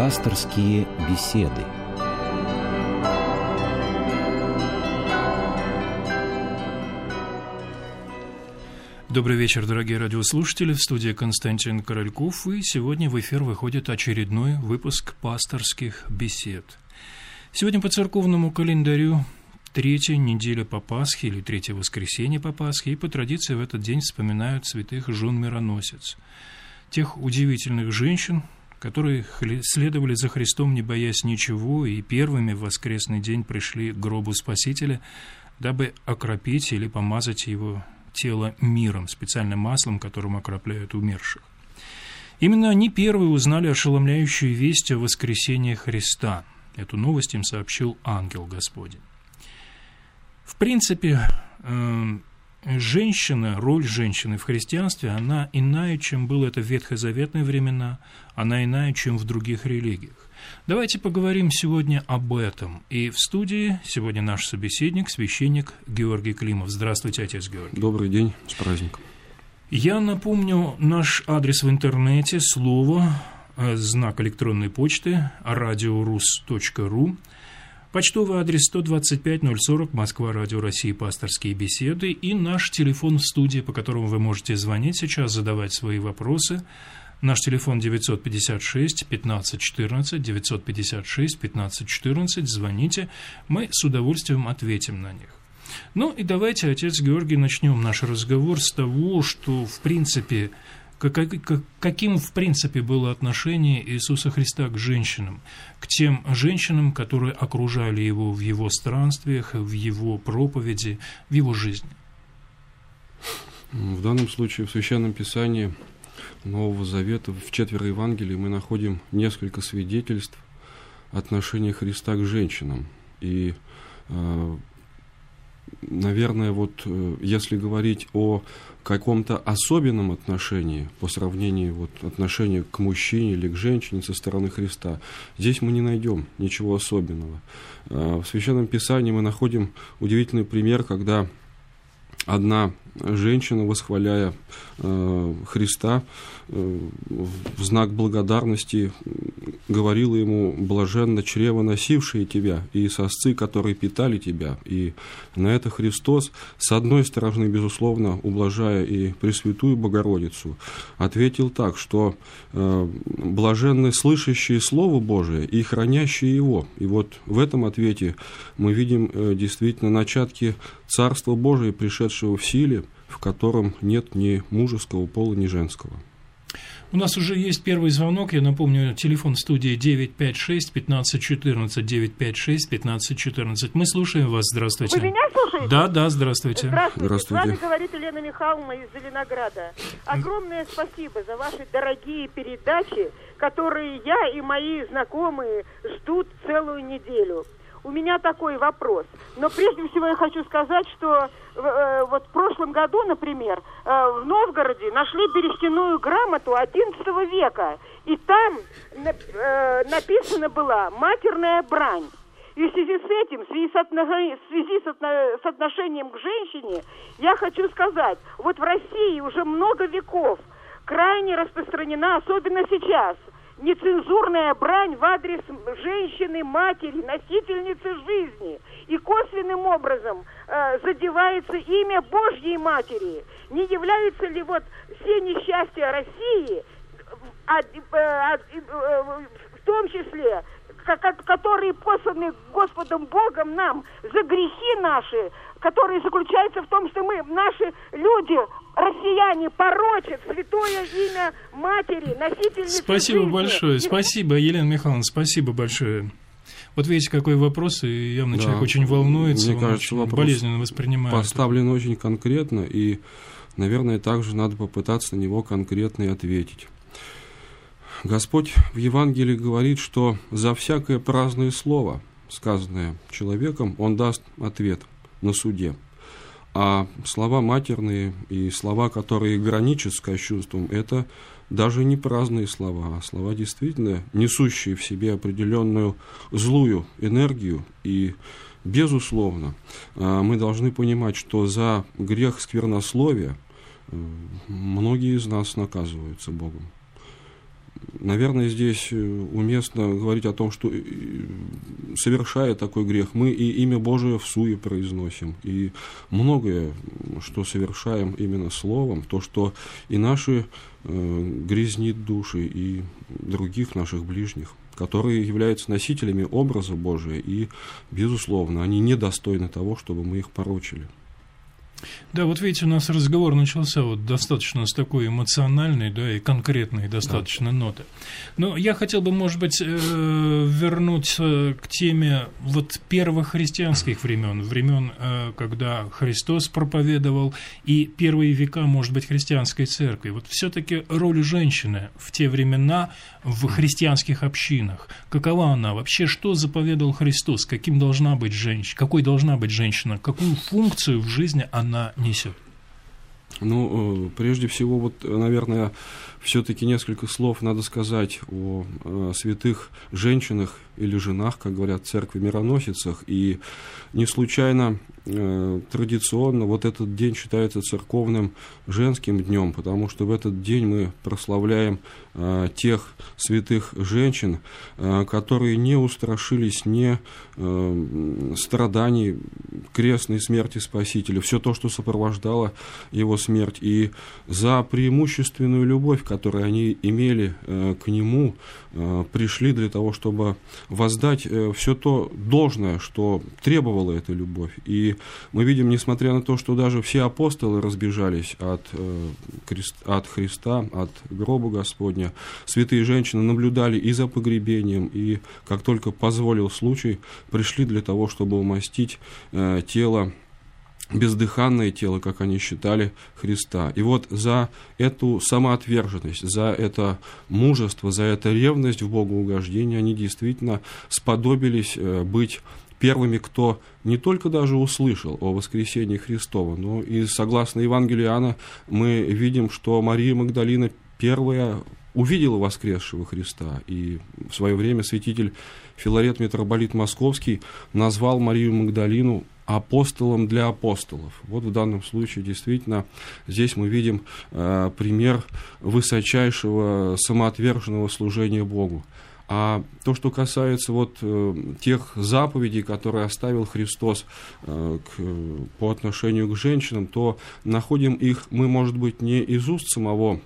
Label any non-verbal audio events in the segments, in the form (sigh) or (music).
Пасторские беседы. Добрый вечер, дорогие радиослушатели. В студии Константин Корольков. И сегодня в эфир выходит очередной выпуск пасторских бесед. Сегодня по церковному календарю третья неделя по Пасхе или третье воскресенье по Пасхе, и по традиции в этот день вспоминают святых жен мироносец, тех удивительных женщин, которые следовали за Христом, не боясь ничего, и первыми в воскресный день пришли к гробу Спасителя, дабы окропить или помазать его тело миром, специальным маслом, которым окропляют умерших. Именно они первые узнали ошеломляющую весть о воскресении Христа. Эту новость им сообщил ангел Господень. В принципе, эм, женщина, роль женщины в христианстве, она иная, чем было это в ветхозаветные времена, она иная, чем в других религиях. Давайте поговорим сегодня об этом. И в студии сегодня наш собеседник, священник Георгий Климов. Здравствуйте, отец Георгий. Добрый день, с праздником. Я напомню наш адрес в интернете, слово, э, знак электронной почты, radiorus.ru, Почтовый адрес 125-040, Москва, Радио России, пасторские беседы и наш телефон в студии, по которому вы можете звонить сейчас, задавать свои вопросы – Наш телефон 956 15 14, 956 15 14. Звоните, мы с удовольствием ответим на них. Ну и давайте, отец Георгий, начнем наш разговор с того, что, в принципе, каким, в принципе, было отношение Иисуса Христа к женщинам, к тем женщинам, которые окружали его в его странствиях, в его проповеди, в его жизни. В данном случае в Священном Писании Нового Завета, в четверо Евангелии мы находим несколько свидетельств отношения Христа к женщинам. И, э, наверное, вот э, если говорить о каком-то особенном отношении по сравнению вот отношения к мужчине или к женщине со стороны Христа, здесь мы не найдем ничего особенного. Э, в Священном Писании мы находим удивительный пример, когда одна женщина, восхваляя э, Христа, в знак благодарности говорила ему «блаженно чрево, носившие тебя, и сосцы, которые питали тебя». И на это Христос, с одной стороны, безусловно, ублажая и Пресвятую Богородицу, ответил так, что э, «блаженны слышащие Слово Божие и хранящие его». И вот в этом ответе мы видим э, действительно начатки Царства Божия, пришедшего в силе, в котором нет ни мужеского пола, ни женского. У нас уже есть первый звонок. Я напомню, телефон студии 956 1514 956 1514. Мы слушаем вас. Здравствуйте. Вы меня слушаете? Да, да, здравствуйте. Здравствуйте. Здравствуйте. С вами говорит Елена Михайловна из Зеленограда. Огромное спасибо за ваши дорогие передачи, которые я и мои знакомые ждут целую неделю у меня такой вопрос. Но прежде всего я хочу сказать, что э, вот в прошлом году, например, э, в Новгороде нашли берестяную грамоту XI века. И там э, написана была матерная брань. И в связи с этим, в связи с, отношением, в связи с отношением к женщине, я хочу сказать, вот в России уже много веков крайне распространена, особенно сейчас – нецензурная брань в адрес женщины, матери, носительницы жизни. И косвенным образом э, задевается имя Божьей Матери. Не являются ли вот все несчастья России, а, а, а, в том числе которые посланы Господом Богом нам за грехи наши, которые заключаются в том, что мы, наши люди, россияне, порочат святое имя матери, носительницы Спасибо жизни. большое. И... Спасибо, Елена Михайловна, спасибо большое. Вот видите, какой вопрос, и явно да. человек очень волнуется, Мне кажется, очень болезненно воспринимает. Поставлен очень конкретно, и, наверное, также надо попытаться на него конкретно и ответить. Господь в Евангелии говорит, что за всякое праздное слово, сказанное человеком, Он даст ответ на суде. А слова матерные и слова, которые граничат с кощунством, это даже не праздные слова, а слова действительно несущие в себе определенную злую энергию. И, безусловно, а, мы должны понимать, что за грех сквернословия э, многие из нас наказываются Богом. Наверное, здесь э, уместно говорить о том, что совершая такой грех, мы и имя Божие в суе произносим, и многое, что совершаем именно словом, то, что и наши э, грязнит души, и других наших ближних которые являются носителями образа Божия, и, безусловно, они недостойны того, чтобы мы их порочили. Да, вот видите, у нас разговор начался вот достаточно с такой эмоциональной, да, и конкретной достаточно да. ноты. Но я хотел бы, может быть, э, вернуться к теме вот первых христианских (clears throat) времен, времен, э, когда Христос проповедовал, и первые века, может быть, христианской церкви. Вот все-таки роль женщины в те времена в христианских общинах, какова она? Вообще, что заповедовал Христос? Каким должна быть женщина? Какой должна быть женщина? Какую функцию в жизни она несет? Ну, э, прежде всего, вот, наверное, все-таки несколько слов надо сказать о, о святых женщинах или женах, как говорят, церкви мироносицах. И не случайно э, традиционно вот этот день считается церковным женским днем, потому что в этот день мы прославляем э, тех святых женщин, э, которые не устрашились не э, страданий крестной смерти Спасителя, все то, что сопровождало его смерть, и за преимущественную любовь, которую они имели э, к нему, э, пришли для того, чтобы воздать э, все то должное, что требовала эта любовь. И мы видим, несмотря на то, что даже все апостолы разбежались от, от Христа, от гроба Господня, святые женщины наблюдали и за погребением, и, как только позволил случай, пришли для того, чтобы умастить тело бездыханное тело, как они считали, Христа. И вот за эту самоотверженность, за это мужество, за это ревность в Богоугождение они действительно сподобились э, быть первыми, кто не только даже услышал о воскресении Христова, но и согласно Евангелию Иоанна мы видим, что Мария Магдалина первая увидела воскресшего Христа. И в свое время святитель Филарет Митрополит Московский назвал Марию Магдалину апостолом для апостолов. Вот в данном случае действительно здесь мы видим э, пример высочайшего самоотверженного служения Богу. А то, что касается вот э, тех заповедей, которые оставил Христос э, к, по отношению к женщинам, то находим их мы, может быть, не из уст самого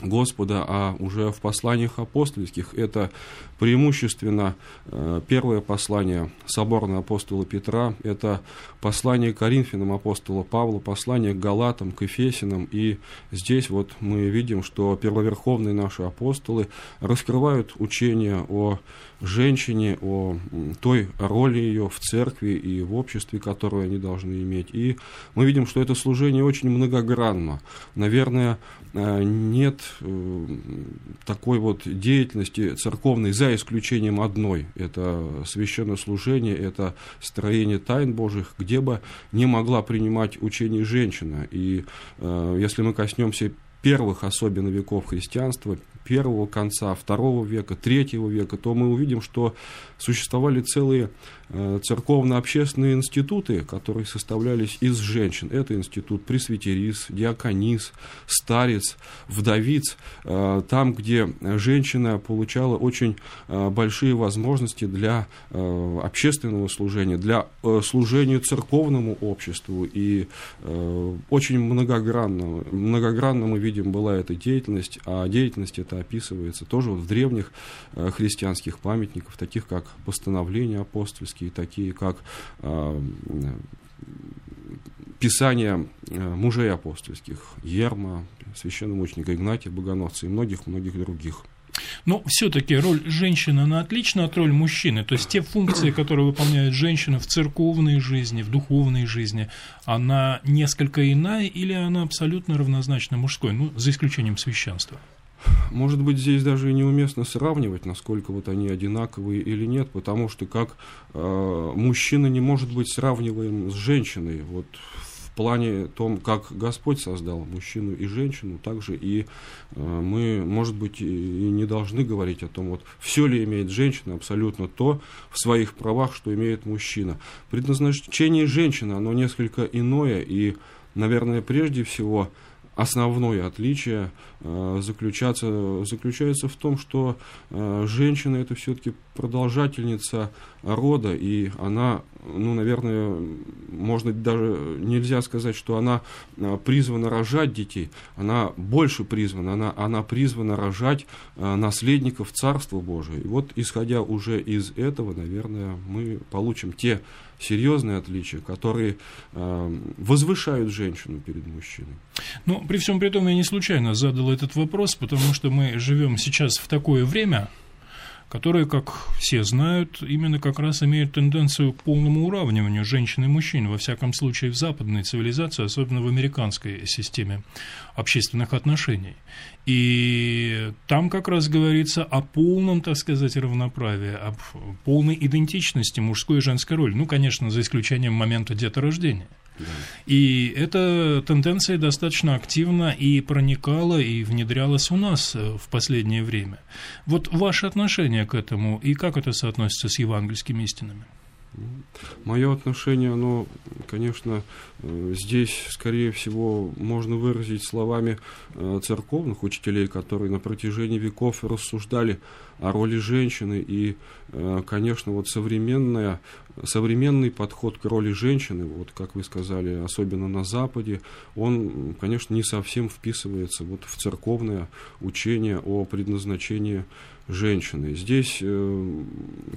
Господа, а уже в посланиях апостольских. Это преимущественно э, первое послание соборного апостола Петра, это послание Коринфянам апостола Павла, послание к Галатам, к Ефесинам. И здесь вот мы видим, что первоверховные наши апостолы раскрывают учение о женщине, о той роли ее в церкви и в обществе, которую они должны иметь. И мы видим, что это служение очень многогранно. Наверное, э, нет э, такой вот деятельности церковной за исключением одной. Это священное служение, это строение тайн Божьих, где бы не могла принимать учение женщина. И э, если мы коснемся первых особенно веков христианства, первого конца, второго века, третьего века, то мы увидим, что существовали целые церковно-общественные институты, которые составлялись из женщин. Это институт пресвитерис, диаконис, старец, вдовиц, э, там, где женщина получала очень э, большие возможности для общественного служения, для служения церковному обществу. И очень многогранно, многогранно мы видим была эта деятельность, а деятельность это описывается тоже в древних христианских памятниках, таких как постановления апостольские, классические, такие как э, Писания э, мужей апостольских, Ерма, священномученика Игнатия Богоносца и многих-многих других. Но все-таки роль женщины, она отлична от роли мужчины. То есть те функции, которые выполняет женщина в церковной жизни, в духовной жизни, она несколько иная или она абсолютно равнозначна мужской, ну, за исключением священства? Может быть, здесь даже и неуместно сравнивать, насколько вот они одинаковые или нет, потому что как э, мужчина не может быть сравниваем с женщиной. Вот в плане том, как Господь создал мужчину и женщину, также и э, мы, может быть, и не должны говорить о том, вот все ли имеет женщина, абсолютно то в своих правах, что имеет мужчина. Предназначение женщины, оно несколько иное, и, наверное, прежде всего основное отличие э, заключаться, заключается в том, что э, женщина это все-таки продолжательница рода, и она, ну, наверное, можно даже нельзя сказать, что она э, призвана рожать детей, она больше призвана, она, она призвана рожать наследников Царства Божия. И вот, исходя уже из этого, наверное, мы получим те серьезные отличия, которые э, возвышают женщину перед мужчиной. Ну, при всем при том, я не случайно задал этот вопрос, потому что мы живем сейчас в такое время, которые, как все знают, именно как раз имеют тенденцию к полному уравниванию женщин и мужчин, во всяком случае в западной цивилизации, особенно в американской системе общественных отношений. И там как раз говорится о полном, так сказать, равноправии, об полной идентичности мужской и женской роли. Ну, конечно, за исключением момента деторождения. И эта тенденция достаточно активно и проникала, и внедрялась у нас э, в последнее время. Вот ваше отношение к этому, и как это соотносится с евангельскими истинами? Мое отношение, оно, конечно, э, здесь, скорее всего, можно выразить словами э, церковных учителей, которые на протяжении веков рассуждали о роли женщины. И, э, конечно, вот современная, современный подход к роли женщины, вот как вы сказали, особенно на Западе, он, конечно, не совсем вписывается вот в церковное учение о предназначении женщины. Здесь, э,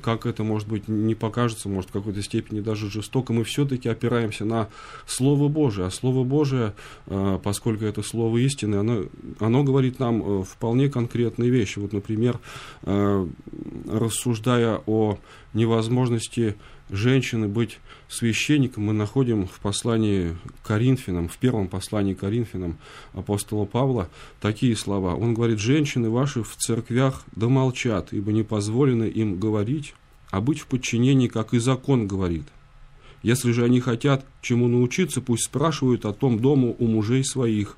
как это, может быть, не покажется, может, в какой-то степени даже жестоко, мы все-таки опираемся на Слово Божие. А Слово Божие, э, поскольку это Слово истины, оно, оно говорит нам вполне конкретные вещи. Вот, например, рассуждая о невозможности женщины быть священником, мы находим в послании Коринфянам, в первом послании Коринфянам апостола Павла такие слова. Он говорит, женщины ваши в церквях да молчат, ибо не позволено им говорить, а быть в подчинении, как и закон говорит. Если же они хотят чему научиться, пусть спрашивают о том дому у мужей своих,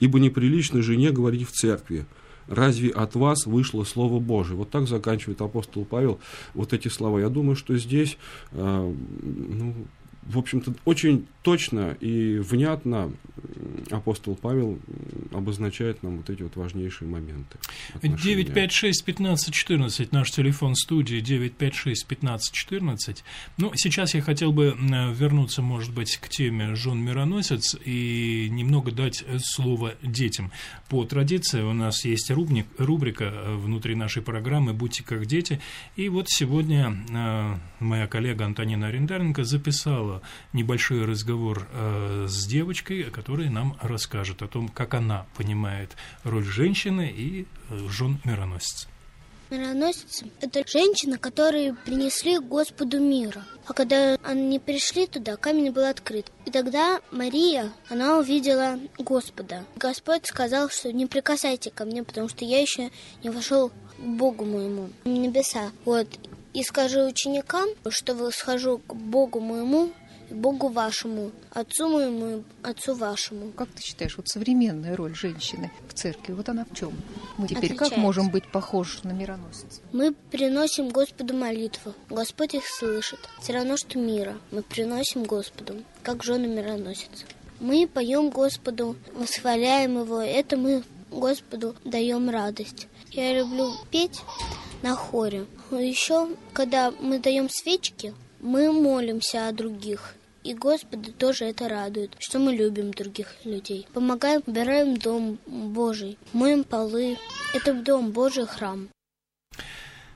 ибо неприлично жене говорить в церкви, разве от вас вышло Слово Божие? Вот так заканчивает апостол Павел вот эти слова. Я думаю, что здесь э, ну, в общем-то, очень точно и внятно апостол Павел обозначает нам вот эти вот важнейшие моменты. 956-1514, наш телефон студии 956-1514. Ну, сейчас я хотел бы вернуться, может быть, к теме «Жен мироносец» и немного дать слово детям. По традиции у нас есть рубник, рубрика э, внутри нашей программы «Будьте как дети». И вот сегодня э, моя коллега Антонина Арендаренко записала небольшой разговор э, с девочкой, которая нам расскажет о том, как она понимает роль женщины и э, жен мироносца. Мироносец – это женщина, которые принесли Господу мира. А когда они пришли туда, камень был открыт. И тогда Мария, она увидела Господа. Господь сказал, что не прикасайте ко мне, потому что я еще не вошел к Богу моему, в небеса. Вот. И скажи ученикам, что схожу к Богу моему, Богу вашему, Отцу моему, Отцу вашему. Как ты считаешь, вот современная роль женщины в церкви, вот она в чем? Мы теперь Отличается. как можем быть похожи на мироносца? Мы приносим Господу молитву. Господь их слышит. Все равно, что мира. Мы приносим Господу, как жены мироносицы. Мы поем Господу, восхваляем Его. Это мы Господу даем радость. Я люблю петь на хоре. Еще, когда мы даем свечки, мы молимся о других. И Господа тоже это радует, что мы любим других людей. Помогаем, убираем дом Божий, моем полы. Это дом Божий храм.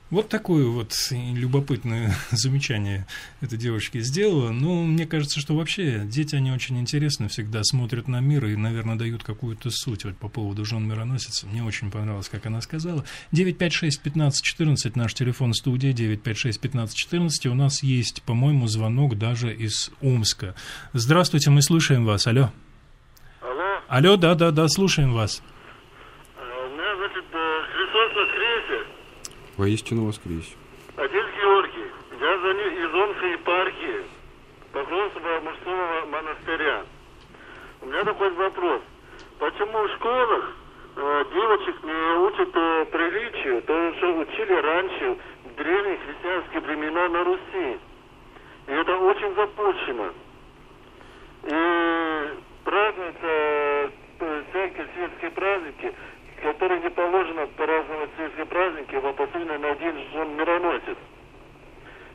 Вот такое вот любопытное (laughs) замечание эта девочка сделала. Ну, мне кажется, что вообще дети, они очень интересны, всегда смотрят на мир и, наверное, дают какую-то суть. Вот по поводу жен мироносица. Мне очень понравилось, как она сказала. 956-1514, наш телефон студии, 956-1514. У нас есть, по-моему, звонок даже из Омска. Здравствуйте, мы слушаем вас. Алло. Алло. Алло, да-да-да, слушаем вас. Воистину воскрес. Отец Георгий, я звоню из Омской епархии Покровского мужского монастыря. У меня такой вопрос. Почему в школах э, девочек не учат э, приличию, то, что учили раньше, в древние христианские времена на Руси? И это очень запущено. И празднуется э, праздники, которые не положено праздновать сельские праздники, вот особенно на день он мироносец.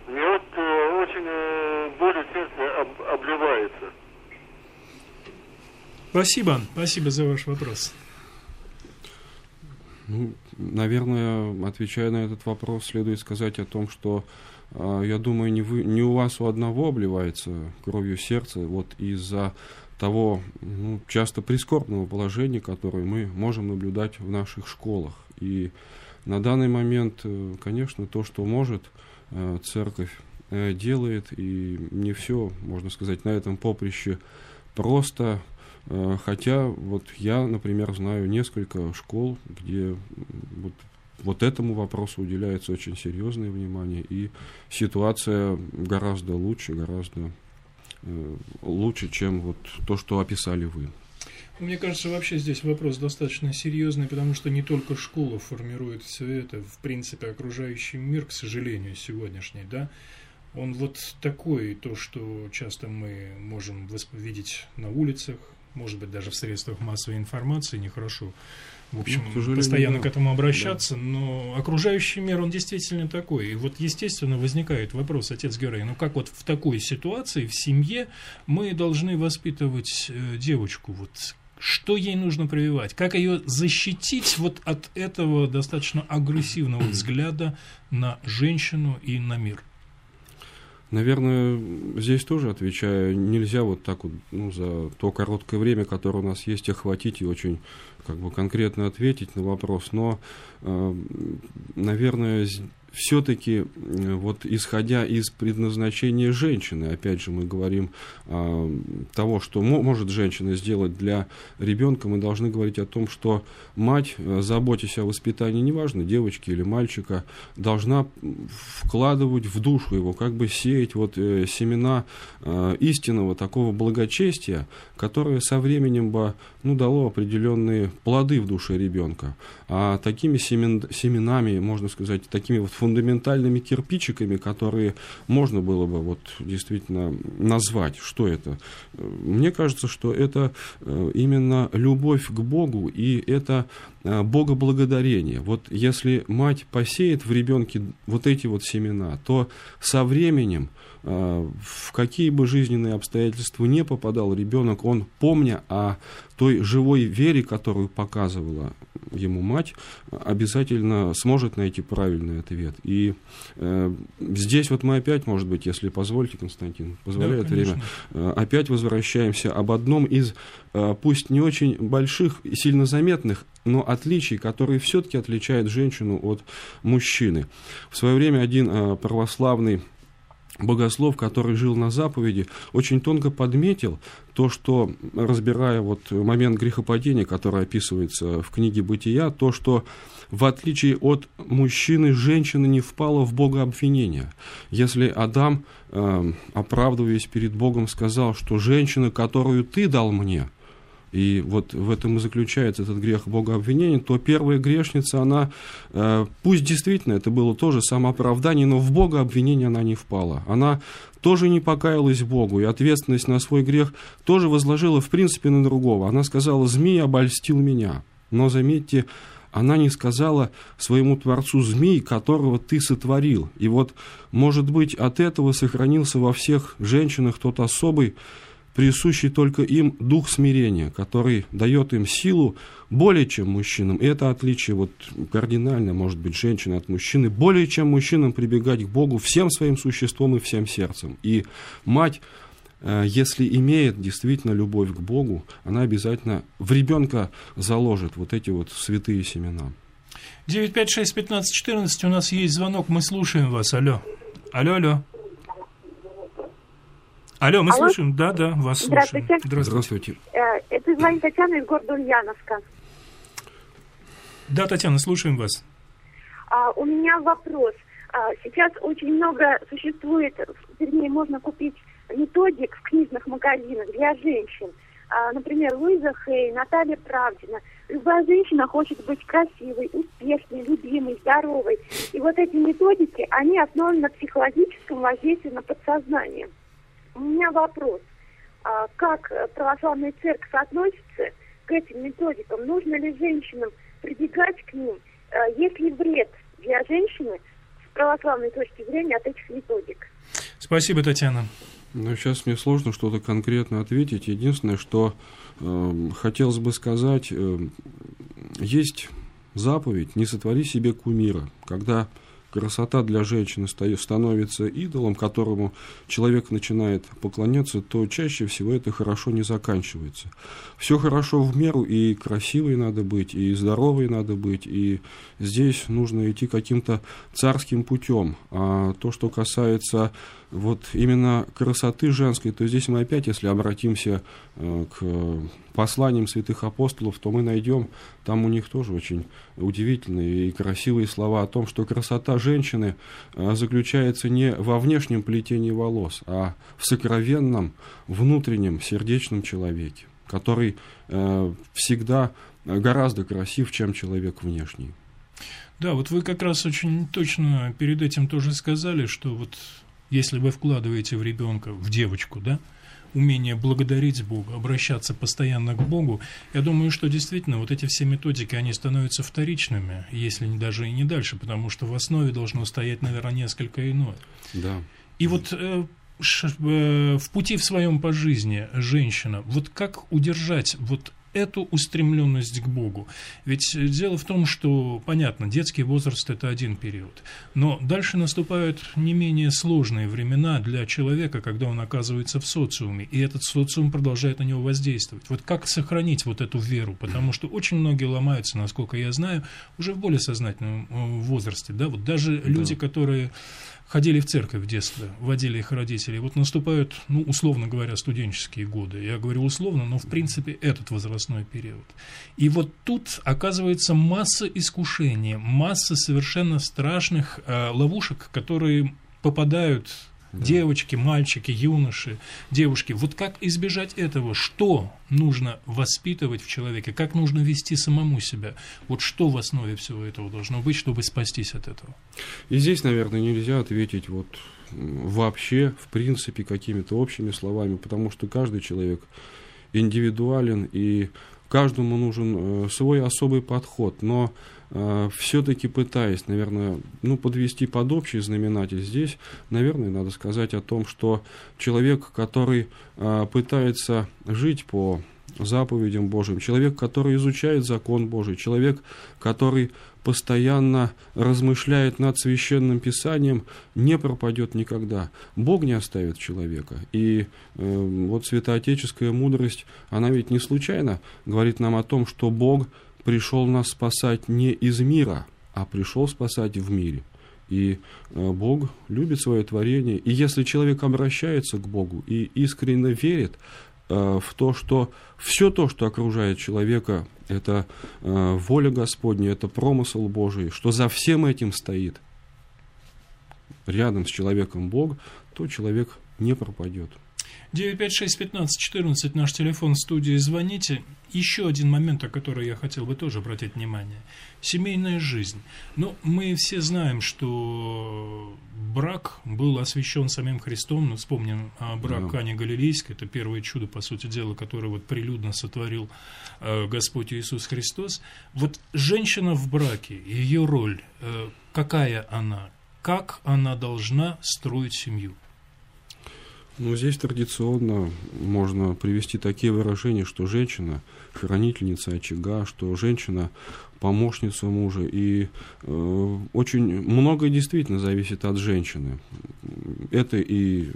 Мне вот э, очень э, болью сердце об, обливается. Спасибо, спасибо за ваш вопрос. Ну, наверное, отвечая на этот вопрос, следует сказать о том, что э, я думаю, не, вы, не у вас у одного обливается кровью сердце, вот из-за того ну, часто прискорбного положения, которое мы можем наблюдать в наших школах. И на данный момент, э, конечно, то, что может э, церковь э, делает, и не все, можно сказать, на этом поприще просто хотя вот я, например, знаю несколько школ, где вот, вот этому вопросу уделяется очень серьезное внимание, и ситуация гораздо лучше, гораздо лучше, чем вот то, что описали вы. Мне кажется, вообще здесь вопрос достаточно серьезный, потому что не только школа формирует все это, в принципе, окружающий мир, к сожалению, сегодняшний, да, он вот такой, то, что часто мы можем видеть на улицах, может быть, даже в средствах массовой информации, нехорошо, в общем, ну, постоянно к этому обращаться, да. но окружающий мир, он действительно такой. И вот, естественно, возникает вопрос, отец Герой, ну как вот в такой ситуации, в семье, мы должны воспитывать э, девочку, вот что ей нужно прививать, как ее защитить вот от этого достаточно агрессивного (clears throat) взгляда на женщину и на мир? Наверное, здесь тоже отвечаю, нельзя вот так вот ну, за то короткое время, которое у нас есть, охватить и очень как бы конкретно ответить на вопрос. Но, э, наверное, все-таки э, вот исходя из предназначения женщины, опять же мы говорим а, того, что может женщина сделать для ребенка, мы должны говорить о том, что мать, э, заботясь о воспитании, неважно, девочки или мальчика, должна вкладывать в душу его, как бы сеять вот э, семена э, истинного такого благочестия, которое со временем бы ну, дало определенные плоды в душе ребенка. А такими семен, семенами, можно сказать, такими вот фундаментальными кирпичиками, которые можно было бы вот действительно назвать, что это. Мне кажется, что это э, именно любовь к Богу, и это э, богоблагодарение. Вот если мать посеет в ребенке вот эти вот семена, то со временем Э, в какие бы жизненные обстоятельства не попадал ребенок, он, помня о той живой вере, которую показывала ему мать, обязательно сможет найти правильный ответ. И э, здесь вот мы опять, может быть, если позволите, Константин, позволяет да, время, э, опять возвращаемся об одном из, э, пусть не очень больших и сильно заметных, но отличий, которые все-таки отличают женщину от мужчины. В свое время один э, православный богослов, который жил на заповеди, очень тонко подметил то, что, разбирая вот момент грехопадения, который описывается в книге «Бытия», то, что в отличие от мужчины, женщина не впала в богообвинение. Если Адам, э, оправдываясь перед Богом, сказал, что женщина, которую ты дал мне – и вот в этом и заключается этот грех богообвинения, то первая грешница, она, э, пусть действительно это было тоже самооправдание, но в богообвинение она не впала. Она тоже не покаялась Богу, и ответственность на свой грех тоже возложила, в принципе, на другого. Она сказала, змей обольстил меня. Но, заметьте, она не сказала своему Творцу змей, которого ты сотворил. И вот, может быть, от этого сохранился во всех женщинах тот особый присущий только им дух смирения, который дает им силу более чем мужчинам. И это отличие вот кардинально, может быть, женщины от мужчины, более чем мужчинам прибегать к Богу всем своим существом и всем сердцем. И мать э, если имеет действительно любовь к Богу, она обязательно в ребенка заложит вот эти вот святые семена. 956-1514, у нас есть звонок, мы слушаем вас. Алло. Алло, алло. Алло, мы Алло? слушаем. Да, да, вас Здравствуйте. слушаем. Здравствуйте. Э, это звонит Татьяна из города Ульяновска. Да, Татьяна, слушаем вас. А, у меня вопрос. А, сейчас очень много существует, вернее, можно купить методик в книжных магазинах для женщин. А, например, Луиза Хей, Наталья Правдина. Любая женщина хочет быть красивой, успешной, любимой, здоровой. И вот эти методики, они основаны на психологическом воздействии на подсознание. У меня вопрос. А как православная церковь относится к этим методикам? Нужно ли женщинам прибегать к ним? Э, есть ли вред для женщины с православной точки зрения от этих методик? Спасибо, Татьяна. Ну, сейчас мне сложно что-то конкретно ответить. Единственное, что э, хотелось бы сказать, э, есть заповедь «Не сотвори себе кумира», когда красота для женщины становится идолом, которому человек начинает поклоняться, то чаще всего это хорошо не заканчивается. Все хорошо в меру, и красивой надо быть, и здоровой надо быть, и здесь нужно идти каким-то царским путем. А то, что касается вот именно красоты женской, то здесь мы опять, если обратимся э, к посланиям святых апостолов, то мы найдем там у них тоже очень удивительные и красивые слова о том, что красота женщины э, заключается не во внешнем плетении волос, а в сокровенном внутреннем сердечном человеке, который э, всегда гораздо красив, чем человек внешний. Да, вот вы как раз очень точно перед этим тоже сказали, что вот если вы вкладываете в ребенка, в девочку, да, умение благодарить Бога, обращаться постоянно к Богу, я думаю, что действительно вот эти все методики, они становятся вторичными, если даже и не дальше, потому что в основе должно стоять, наверное, несколько иное. Да. И вот э, э, в пути в своем по жизни женщина, вот как удержать вот эту устремленность к Богу. Ведь дело в том, что, понятно, детский возраст – это один период, но дальше наступают не менее сложные времена для человека, когда он оказывается в социуме, и этот социум продолжает на него воздействовать. Вот как сохранить вот эту веру? Потому что очень многие ломаются, насколько я знаю, уже в более сознательном э, возрасте. Да? Вот даже да. люди, которые ходили в церковь в детстве, водили их родители. Вот наступают, ну, условно говоря, студенческие годы. Я говорю условно, но в принципе этот возрастной период. И вот тут оказывается масса искушений, масса совершенно страшных э, ловушек, которые попадают да. девочки, мальчики, юноши, девушки. Вот как избежать этого? Что нужно воспитывать в человеке? Как нужно вести самому себя? Вот что в основе всего этого должно быть, чтобы спастись от этого? И здесь, наверное, нельзя ответить вот вообще, в принципе, какими-то общими словами, потому что каждый человек индивидуален, и каждому нужен э, свой особый подход. Но э, все-таки пытаясь, наверное, ну, подвести под общий знаменатель здесь, наверное, надо сказать о том, что человек, который э, пытается жить по заповедям Божьим, человек, который изучает закон Божий, человек, который постоянно размышляет над священным писанием, не пропадет никогда. Бог не оставит человека. И э, вот святоотеческая мудрость, она ведь не случайно говорит нам о том, что Бог пришел нас спасать не из мира, а пришел спасать в мире. И э, Бог любит свое творение. И если человек обращается к Богу и искренне верит, в то, что все то, что окружает человека, это э, воля Господня, это промысел Божий, что за всем этим стоит рядом с человеком Бог, то человек не пропадет. 956-15-14, наш телефон в студии, звоните. Еще один момент, о котором я хотел бы тоже обратить внимание. Семейная жизнь. Ну, мы все знаем, что брак был освящен самим Христом. Ну, вспомним а, брак да. Кани Галилейской. Это первое чудо, по сути дела, которое вот прилюдно сотворил э, Господь Иисус Христос. Вот женщина в браке, ее роль, э, какая она? Как она должна строить семью? Ну, здесь традиционно можно привести такие выражения, что женщина – хранительница очага, что женщина – помощница мужа. И э, очень многое действительно зависит от женщины. Это и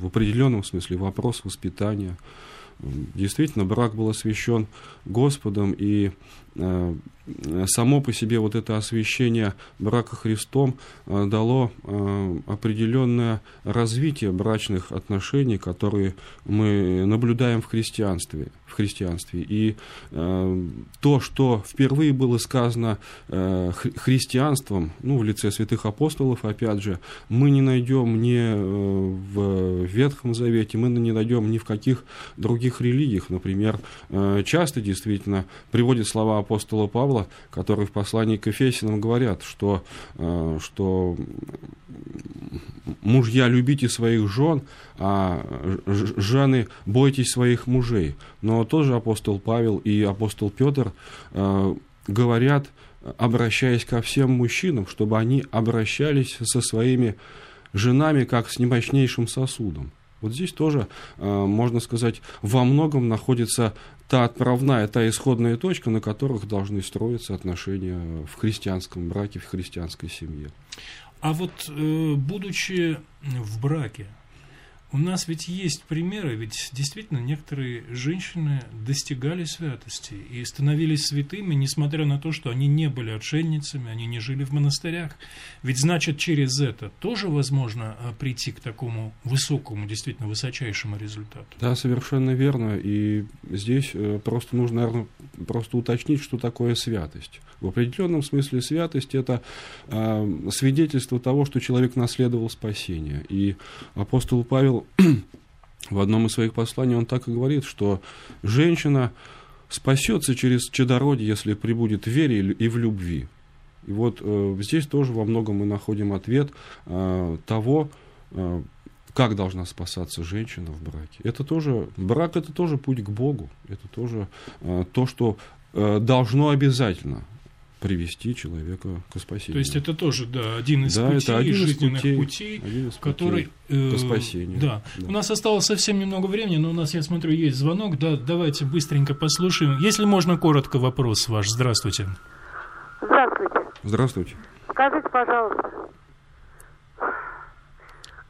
в определенном смысле вопрос воспитания. Действительно, брак был освящен Господом, и само по себе вот это освящение брака Христом э, дало э, определенное развитие брачных отношений, которые мы наблюдаем в христианстве. В христианстве. И э, то, что впервые было сказано христианством, ну, в лице святых апостолов, опять же, мы не найдем ни в Ветхом Завете, мы не найдем ни в каких других религиях. Например, часто действительно приводят слова апостола Павла, которые в послании к Ефесянам говорят, что, э, что мужья любите своих жен, а жены бойтесь своих мужей. Но тоже апостол Павел и апостол Петр э, говорят, обращаясь ко всем мужчинам, чтобы они обращались со своими женами как с немощнейшим сосудом. Вот здесь тоже, э, можно сказать, во многом находится та отправная, та исходная точка, на которых должны строиться отношения в христианском браке, в христианской семье. А вот э, будучи в браке, у нас ведь есть примеры, ведь действительно некоторые женщины достигали святости и становились святыми, несмотря на то, что они не были отшельницами, они не жили в монастырях. Ведь значит, через это тоже возможно а, прийти к такому высокому, действительно высочайшему результату. Да, совершенно верно. И здесь э, просто нужно, наверное, просто уточнить, что такое святость. В определенном смысле святость – это э, свидетельство того, что человек наследовал спасение. И апостол Павел в одном из своих посланий, он так и говорит, что женщина спасется через чадородие, если прибудет в вере и в любви. И вот э, здесь тоже во многом мы находим ответ э, того, э, как должна спасаться женщина в браке. Это тоже, брак это тоже путь к Богу. Это тоже э, то, что э, должно обязательно привести человека к спасению. То есть это тоже, да, один из да, путей, это один жизненных путей, путей один из который... Э, к спасению. Да. да. У нас осталось совсем немного времени, но у нас, я смотрю, есть звонок. Да, давайте быстренько послушаем. Если можно, коротко вопрос ваш. Здравствуйте. Здравствуйте. Здравствуйте. Скажите, пожалуйста,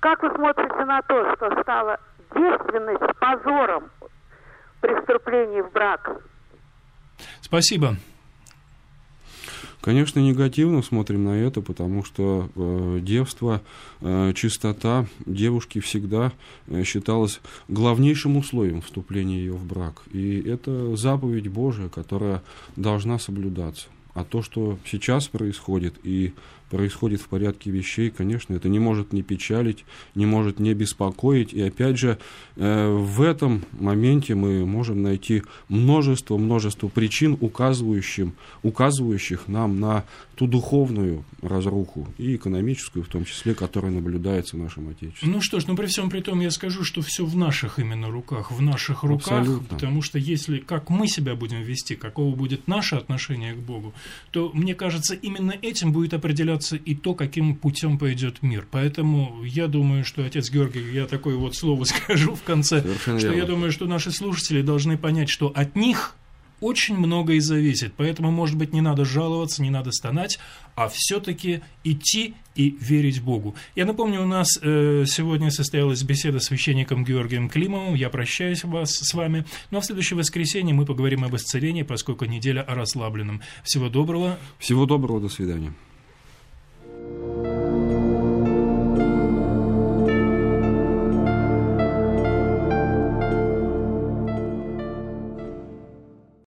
как вы смотрите на то, что стало девственность позором преступлений в брак? Спасибо. Конечно, негативно смотрим на это, потому что э, девство, э, чистота девушки всегда э, считалась главнейшим условием вступления ее в брак. И это заповедь Божия, которая должна соблюдаться. А то, что сейчас происходит, и происходит в порядке вещей, конечно, это не может не печалить, не может не беспокоить. И опять же, э, в этом моменте мы можем найти множество, множество причин, указывающих, указывающих нам на ту духовную разруху и экономическую в том числе, которая наблюдается в нашем Отечестве. Ну что ж, ну при всем при том я скажу, что все в наших именно руках, в наших руках, Абсолютно. потому что если как мы себя будем вести, какого будет наше отношение к Богу, то мне кажется, именно этим будет определяться решаться и то, каким путем пойдет мир. Поэтому я думаю, что отец Георгий, я такое вот слово (laughs) скажу в конце, Совершенно что верно. я думаю, что наши слушатели должны понять, что от них очень многое зависит. Поэтому, может быть, не надо жаловаться, не надо стонать, а все-таки идти и верить Богу. Я напомню, у нас э, сегодня состоялась беседа с священником Георгием Климовым. Я прощаюсь вас, с вами. Но в следующее воскресенье мы поговорим об исцелении, поскольку неделя о расслабленном. Всего доброго. Всего доброго, до свидания.